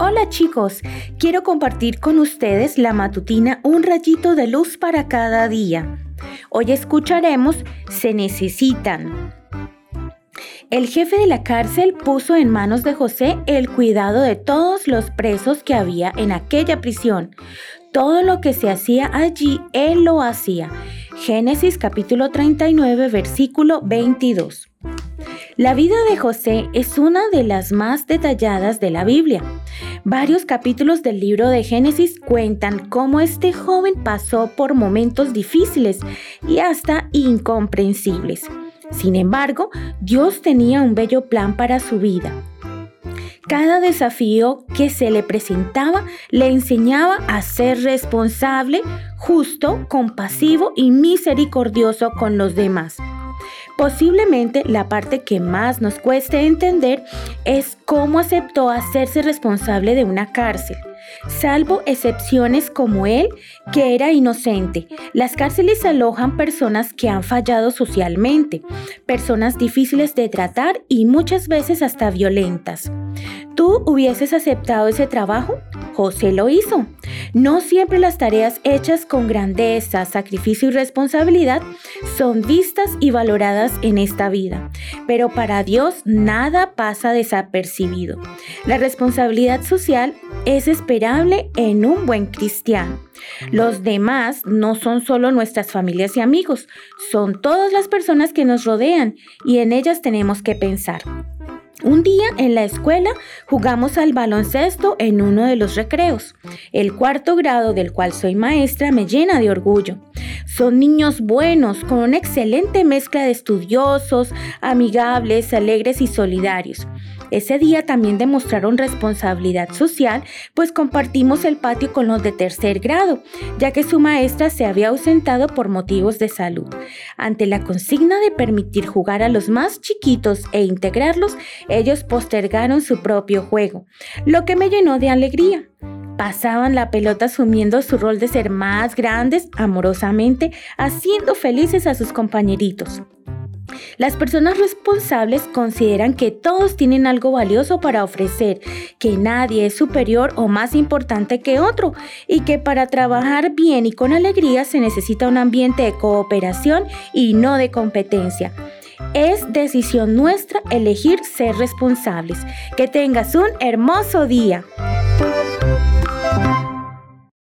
Hola chicos, quiero compartir con ustedes la matutina Un rayito de luz para cada día. Hoy escucharemos Se necesitan. El jefe de la cárcel puso en manos de José el cuidado de todos los presos que había en aquella prisión. Todo lo que se hacía allí, él lo hacía. Génesis capítulo 39, versículo 22. La vida de José es una de las más detalladas de la Biblia. Varios capítulos del libro de Génesis cuentan cómo este joven pasó por momentos difíciles y hasta incomprensibles. Sin embargo, Dios tenía un bello plan para su vida. Cada desafío que se le presentaba le enseñaba a ser responsable, justo, compasivo y misericordioso con los demás. Posiblemente la parte que más nos cueste entender es cómo aceptó hacerse responsable de una cárcel. Salvo excepciones como él, que era inocente, las cárceles alojan personas que han fallado socialmente, personas difíciles de tratar y muchas veces hasta violentas. ¿Tú hubieses aceptado ese trabajo? José lo hizo. No siempre las tareas hechas con grandeza, sacrificio y responsabilidad son vistas y valoradas en esta vida, pero para Dios nada pasa desapercibido. La responsabilidad social es esperable en un buen cristiano. Los demás no son solo nuestras familias y amigos, son todas las personas que nos rodean y en ellas tenemos que pensar. Un día en la escuela jugamos al baloncesto en uno de los recreos. El cuarto grado del cual soy maestra me llena de orgullo. Son niños buenos, con una excelente mezcla de estudiosos, amigables, alegres y solidarios. Ese día también demostraron responsabilidad social, pues compartimos el patio con los de tercer grado, ya que su maestra se había ausentado por motivos de salud. Ante la consigna de permitir jugar a los más chiquitos e integrarlos, ellos postergaron su propio juego, lo que me llenó de alegría. Pasaban la pelota asumiendo su rol de ser más grandes amorosamente, haciendo felices a sus compañeritos. Las personas responsables consideran que todos tienen algo valioso para ofrecer, que nadie es superior o más importante que otro y que para trabajar bien y con alegría se necesita un ambiente de cooperación y no de competencia. Es decisión nuestra elegir ser responsables. Que tengas un hermoso día.